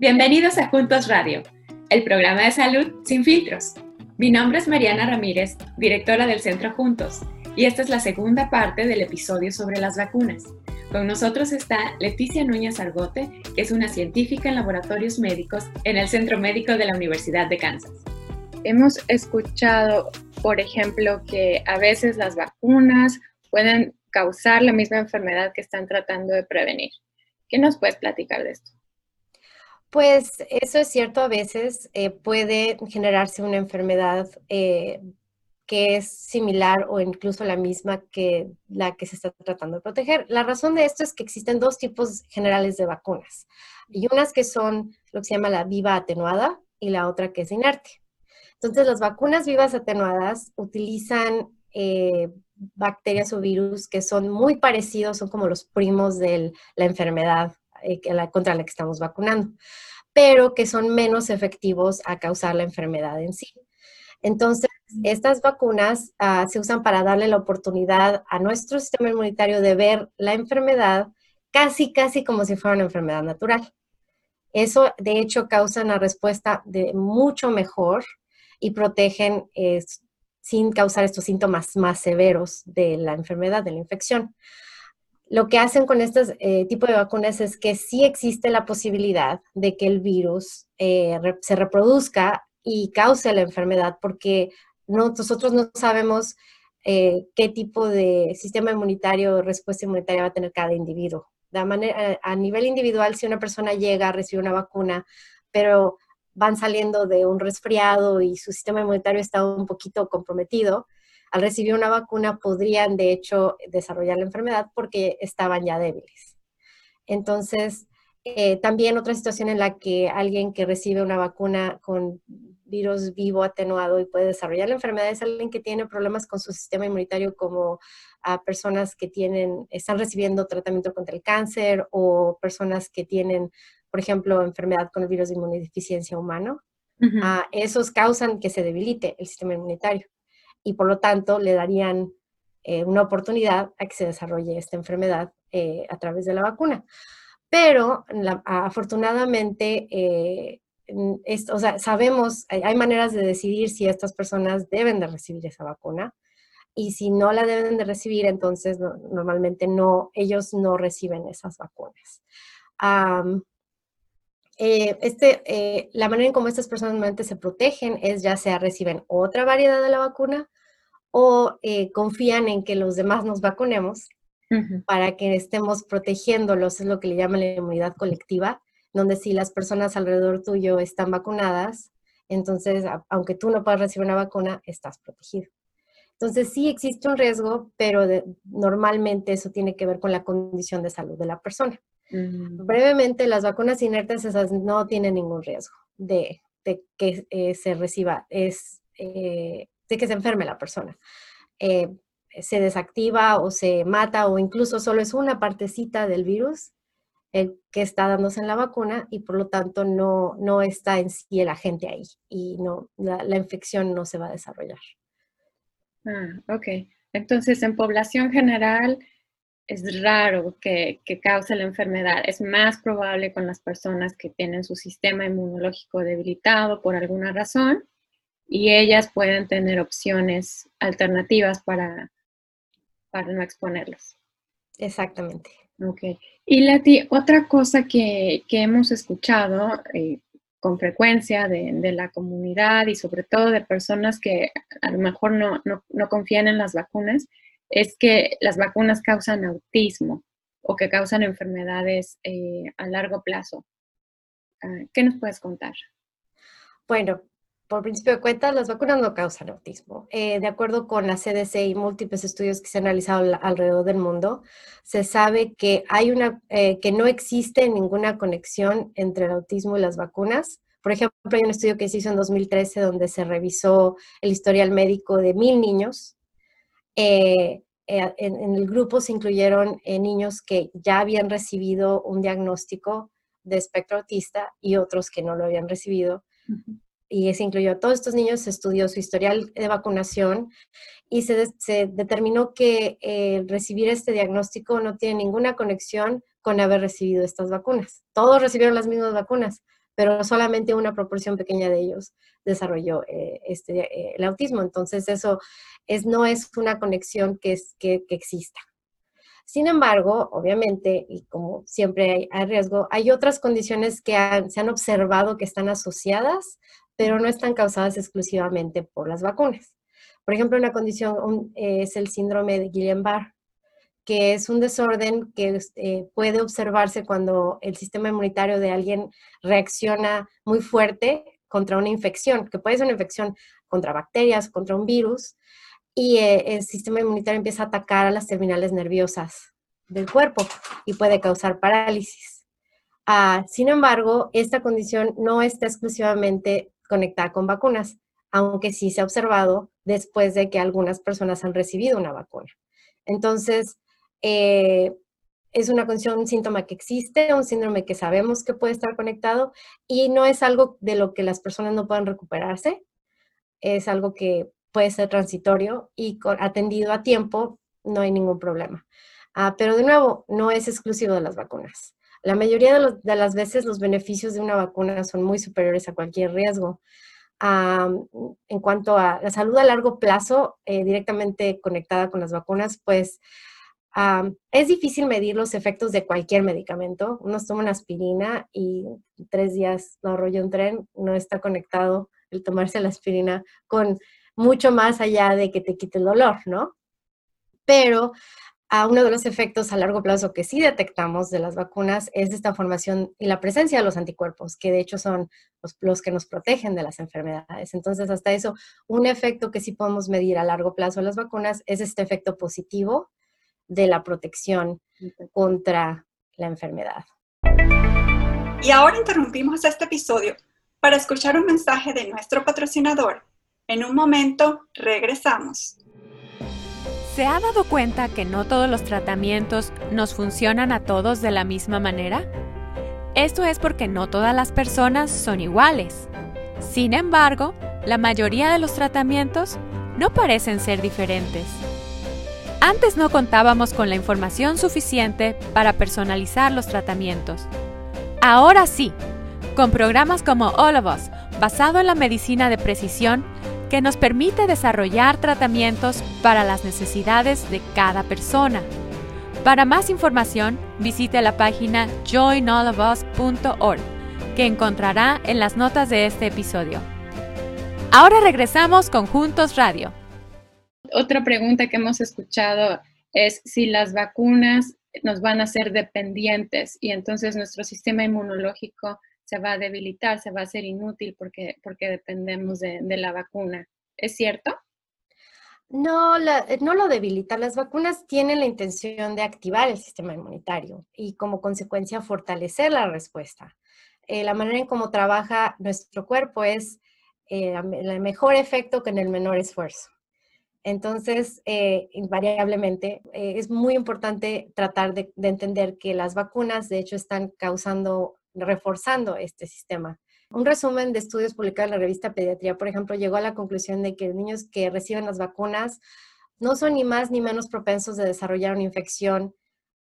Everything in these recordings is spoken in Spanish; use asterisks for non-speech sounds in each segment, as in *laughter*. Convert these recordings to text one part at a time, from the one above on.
Bienvenidos a Juntos Radio, el programa de salud sin filtros. Mi nombre es Mariana Ramírez, directora del Centro Juntos, y esta es la segunda parte del episodio sobre las vacunas. Con nosotros está Leticia Núñez Argote, que es una científica en laboratorios médicos en el Centro Médico de la Universidad de Kansas. Hemos escuchado, por ejemplo, que a veces las vacunas pueden causar la misma enfermedad que están tratando de prevenir. ¿Qué nos puedes platicar de esto? Pues eso es cierto, a veces eh, puede generarse una enfermedad eh, que es similar o incluso la misma que la que se está tratando de proteger. La razón de esto es que existen dos tipos generales de vacunas. Y unas que son lo que se llama la viva atenuada y la otra que es inerte. Entonces, las vacunas vivas atenuadas utilizan eh, bacterias o virus que son muy parecidos, son como los primos de la enfermedad eh, contra la que estamos vacunando, pero que son menos efectivos a causar la enfermedad en sí. Entonces, estas vacunas ah, se usan para darle la oportunidad a nuestro sistema inmunitario de ver la enfermedad casi, casi como si fuera una enfermedad natural. Eso, de hecho, causa una respuesta de mucho mejor y protegen eh, sin causar estos síntomas más severos de la enfermedad, de la infección lo que hacen con este tipo de vacunas es que sí existe la posibilidad de que el virus eh, se reproduzca y cause la enfermedad, porque nosotros no sabemos eh, qué tipo de sistema inmunitario o respuesta inmunitaria va a tener cada individuo. De manera, a nivel individual, si una persona llega a recibir una vacuna, pero van saliendo de un resfriado y su sistema inmunitario está un poquito comprometido, al recibir una vacuna podrían de hecho desarrollar la enfermedad porque estaban ya débiles. Entonces, eh, también otra situación en la que alguien que recibe una vacuna con virus vivo atenuado y puede desarrollar la enfermedad es alguien que tiene problemas con su sistema inmunitario como a personas que tienen, están recibiendo tratamiento contra el cáncer o personas que tienen, por ejemplo, enfermedad con el virus de inmunodeficiencia humano. Ah, esos causan que se debilite el sistema inmunitario y por lo tanto le darían eh, una oportunidad a que se desarrolle esta enfermedad eh, a través de la vacuna. Pero afortunadamente, eh, o sea, sabemos, hay, maneras de decidir si estas personas deben de recibir esa vacuna y si no la deben de recibir, entonces normalmente no, ellos no reciben esas vacunas. Este, la manera en cómo estas personas normalmente se protegen es ya sea reciben otra variedad de la vacuna o eh, confían en que los demás nos vacunemos para que estemos protegiéndolos, es lo que le llaman la inmunidad colectiva, donde si las personas alrededor tuyo están vacunadas, entonces, aunque tú no puedas recibir una vacuna, estás protegido. Entonces, sí existe un riesgo, pero normalmente eso tiene que ver con la condición de salud de la persona. Mm. Brevemente, las vacunas inertes esas no tienen ningún riesgo de, que eh, se reciba, es, eh, de que se enferme la persona. Eh, se desactiva o se mata o incluso solo es una partecita del virus el que está dándose en la vacuna y por lo tanto no, no está en sí el agente ahí y no, la, infección no se va a desarrollar. Ah, ok. Entonces, en población general es raro que, que, cause la enfermedad. Es más probable con las personas que tienen su sistema inmunológico debilitado por alguna razón y ellas pueden tener opciones alternativas para, para no exponerlos. Exactamente. Ok. Y Leti, otra cosa que, hemos escuchado eh, con frecuencia de, la comunidad y sobre todo de personas que a lo mejor no, confían en las vacunas es que las vacunas causan autismo o que causan enfermedades eh, a largo plazo. Ah, ¿Qué nos puedes contar? Bueno, por principio de cuenta, las vacunas no causan autismo. Eh, de acuerdo con la CDC y múltiples estudios que se han realizado alrededor del mundo, se sabe que, hay una, eh, que no existe ninguna conexión entre el autismo y las vacunas. Por ejemplo, hay un estudio que se hizo en 2013 donde se revisó el historial médico de mil niños. Eh, en, en, el grupo se incluyeron niños que ya habían recibido un diagnóstico de espectro autista y otros que no lo habían recibido y se incluyó a todos estos niños, se estudió su historial de vacunación y se, determinó que eh, recibir este diagnóstico no tiene ninguna conexión con haber recibido estas vacunas. Todos recibieron las mismas vacunas, pero solamente una proporción pequeña de ellos desarrolló eh, este, eh, el autismo. Entonces, eso es, no es una conexión que, es, que, exista. Sin embargo, obviamente, y como siempre hay, riesgo, hay otras condiciones que se han observado que están asociadas, pero no están causadas exclusivamente por las vacunas. Por ejemplo, una condición es el síndrome de Guillain-Barré, que es un desorden que eh, puede observarse cuando el sistema inmunitario de alguien reacciona muy fuerte contra una infección, que puede ser una infección contra bacterias, contra un virus, y eh, el sistema inmunitario empieza a atacar a las terminales nerviosas del cuerpo y puede causar parálisis. Ah, sin embargo, esta condición no está exclusivamente conectada con vacunas, aunque sí se ha observado después de que algunas personas han recibido una vacuna. Entonces, eh, es una condición, un síntoma que existe, un síndrome que sabemos que puede estar conectado y no es algo de lo que las personas no puedan recuperarse, es algo que puede ser transitorio y atendido a tiempo no hay ningún problema. Ah, pero de nuevo, no es exclusivo de las vacunas. La mayoría de, las veces los beneficios de una vacuna son muy superiores a cualquier riesgo. en cuanto a la salud a largo plazo, eh, directamente conectada con las vacunas, pues es difícil medir los efectos de cualquier medicamento. Uno toma una aspirina y tres días lo arrolla un tren, no está conectado el tomarse la aspirina con mucho más allá de que te quite el dolor, ¿no? Pero a uno de los efectos a largo plazo que sí detectamos de las vacunas es esta formación y la presencia de los anticuerpos, que de hecho son los, los, que nos protegen de las enfermedades. Entonces, hasta eso, un efecto que sí podemos medir a largo plazo de las vacunas es este efecto positivo de la protección contra la enfermedad. Y ahora interrumpimos este episodio para escuchar un mensaje de nuestro patrocinador. En un momento regresamos. ¿Se ha dado cuenta que no todos los tratamientos nos funcionan a todos de la misma manera? Esto es porque no todas las personas son iguales. Sin embargo, la mayoría de los tratamientos no parecen ser diferentes. Antes no contábamos con la información suficiente para personalizar los tratamientos. Ahora sí, con programas como All of Us, basado en la medicina de precisión, que nos permite desarrollar tratamientos para las necesidades de cada persona. Para más información, visite la página joinallofus.org, que encontrará en las notas de este episodio. Ahora regresamos con Juntos Radio otra pregunta que hemos escuchado es si las vacunas nos van a ser dependientes y entonces nuestro sistema inmunológico se va a debilitar, se va a hacer inútil porque, porque dependemos de, la vacuna. ¿Es cierto? No, no lo debilita. Las vacunas tienen la intención de activar el sistema inmunitario y como consecuencia fortalecer la respuesta. Eh, la manera en cómo trabaja nuestro cuerpo es eh, el mejor efecto con el menor esfuerzo. Entonces, eh, invariablemente, eh, es muy importante tratar de, entender que las vacunas, de hecho, están causando, reforzando este sistema. Un resumen de estudios publicados en la revista Pediatría, por ejemplo, llegó a la conclusión de que los niños que reciben las vacunas no son ni más ni menos propensos de desarrollar una infección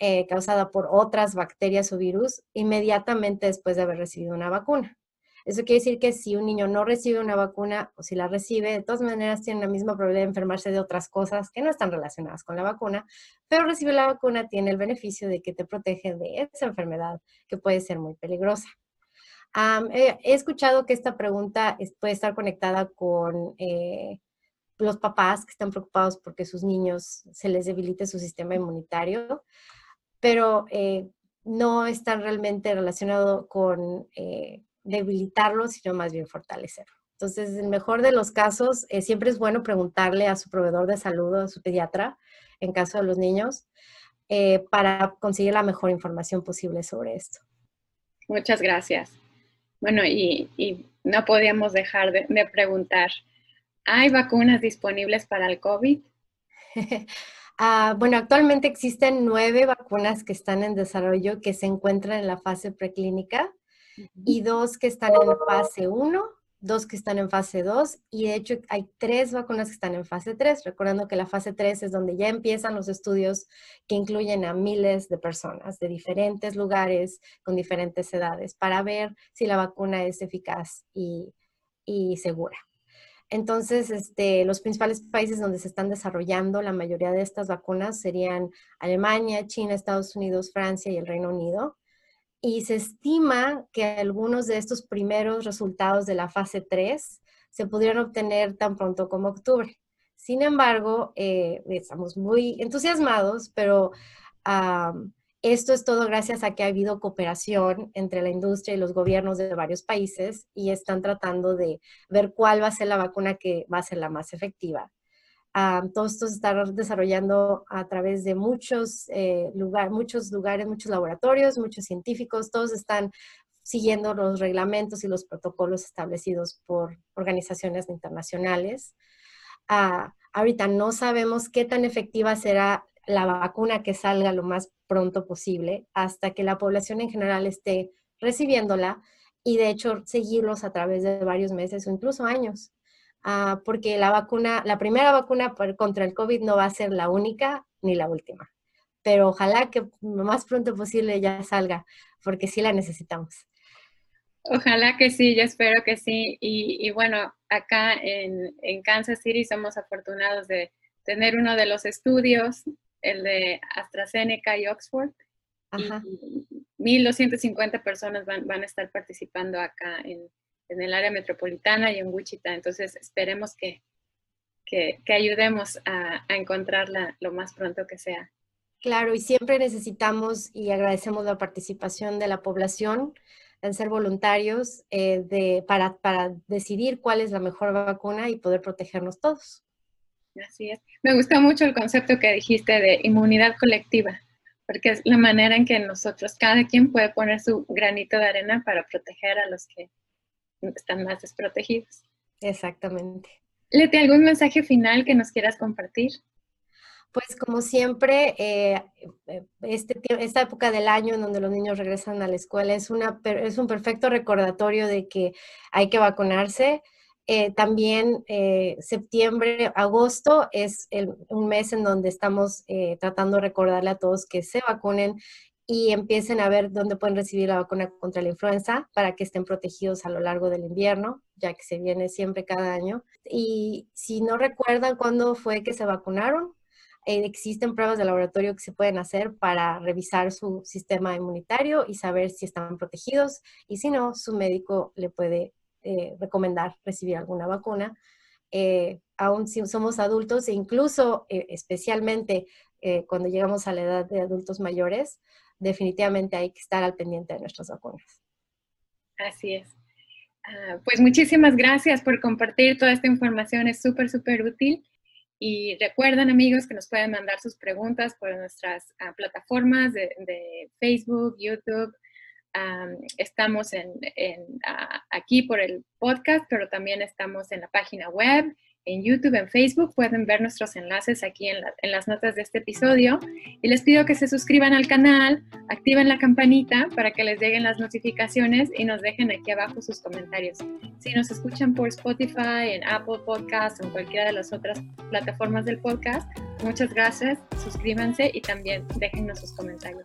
eh, causada por otras bacterias o virus inmediatamente después de haber recibido una vacuna. Eso quiere decir que si un niño no recibe una vacuna o si la recibe, de todas maneras tiene la misma probabilidad de enfermarse de otras cosas que no están relacionadas con la vacuna, pero recibe la vacuna tiene el beneficio de que te protege de esa enfermedad que puede ser muy peligrosa. he escuchado que esta pregunta puede estar conectada con eh, los papás que están preocupados porque sus niños se les debilite su sistema inmunitario, pero eh, no está realmente relacionado con eh, debilitarlo, sino más bien fortalecerlo. Entonces, en el mejor de los casos, eh, siempre es bueno preguntarle a su proveedor de salud o a su pediatra, en caso de los niños, eh, para conseguir la mejor información posible sobre esto. Muchas gracias. Bueno, y, no podíamos dejar de, preguntar, ¿hay vacunas disponibles para el COVID? *laughs* Ah, bueno, actualmente existen nueve vacunas que están en desarrollo que se encuentran en la fase preclínica y dos que están en fase 1 dos que están en fase 2 y de hecho hay tres vacunas que están en fase 3, recordando que la fase 3 es donde ya empiezan los estudios que incluyen a miles de personas de diferentes lugares con diferentes edades para ver si la vacuna es eficaz y, y segura. Entonces, este, los principales países donde se están desarrollando la mayoría de estas vacunas serían Alemania, China, Estados Unidos, Francia y el Reino Unido y se estima que algunos de estos primeros resultados de la fase 3 se pudieran obtener tan pronto como octubre. Sin embargo, eh, estamos muy entusiasmados, pero esto es todo gracias a que ha habido cooperación entre la industria y los gobiernos de varios países y están tratando de ver cuál va a ser la vacuna que va a ser la más efectiva todo esto desarrollando a través de muchos, eh, muchos lugares, muchos laboratorios, muchos científicos, todos están siguiendo los reglamentos y los protocolos establecidos por organizaciones internacionales. Ah, ahorita no sabemos qué tan efectiva será la vacuna que salga lo más pronto posible hasta que la población en general esté recibiéndola y de hecho seguirlos a través de varios meses o incluso años. Ah, porque la vacuna, la primera vacuna contra el COVID no va a ser la única ni la última. Pero ojalá que lo más pronto posible ya salga, porque sí la necesitamos. Ojalá que sí, yo espero que sí. Y, bueno, acá en, Kansas City somos afortunados de tener uno de los estudios, el de AstraZeneca y Oxford. Ajá. 1.250 personas van, van, a estar participando acá en, en el área metropolitana y en Wichita. Entonces, esperemos que, que, ayudemos a, encontrarla lo más pronto que sea. Claro, y siempre necesitamos y agradecemos la participación de la población en ser voluntarios eh, de, para, para decidir cuál es la mejor vacuna y poder protegernos todos. Así es. Me gusta mucho el concepto que dijiste de inmunidad colectiva, porque es la manera en que nosotros, cada quien puede poner su granito de arena para proteger a los que están más desprotegidos. Exactamente. Leti, ¿algún mensaje final que nos quieras compartir? Pues como siempre, eh, este, esta época del año en donde los niños regresan a la escuela es, una, es un perfecto recordatorio de que hay que vacunarse. Eh, también eh, septiembre, agosto es un mes en donde estamos tratando de recordarle a todos que se vacunen y empiecen a ver dónde pueden recibir la vacuna contra la influenza para que estén protegidos a lo largo del invierno, ya que se viene siempre cada año. Y si no recuerdan cuándo fue que se vacunaron, eh, existen pruebas de laboratorio que se pueden hacer para revisar su sistema inmunitario y saber si están protegidos y si no, su médico le puede eh, recomendar recibir alguna vacuna. Eh, aún si somos adultos e incluso especialmente cuando llegamos a la edad de adultos mayores, definitivamente hay que estar al pendiente de nuestras vacunas. Así es. Ah, pues muchísimas gracias por compartir toda esta información, es súper, súper útil. Y recuerden amigos que nos pueden mandar sus preguntas por nuestras ah, plataformas de, Facebook, YouTube. estamos ah, aquí por el podcast, pero también estamos en la página web en YouTube, en Facebook. Pueden ver nuestros enlaces aquí en, las notas de este episodio. Y les pido que se suscriban al canal, activen la campanita para que les lleguen las notificaciones y nos dejen aquí abajo sus comentarios. Si nos escuchan por Spotify, en Apple Podcast o en cualquiera de las otras plataformas del podcast, muchas gracias. Suscríbanse y también déjennos sus comentarios.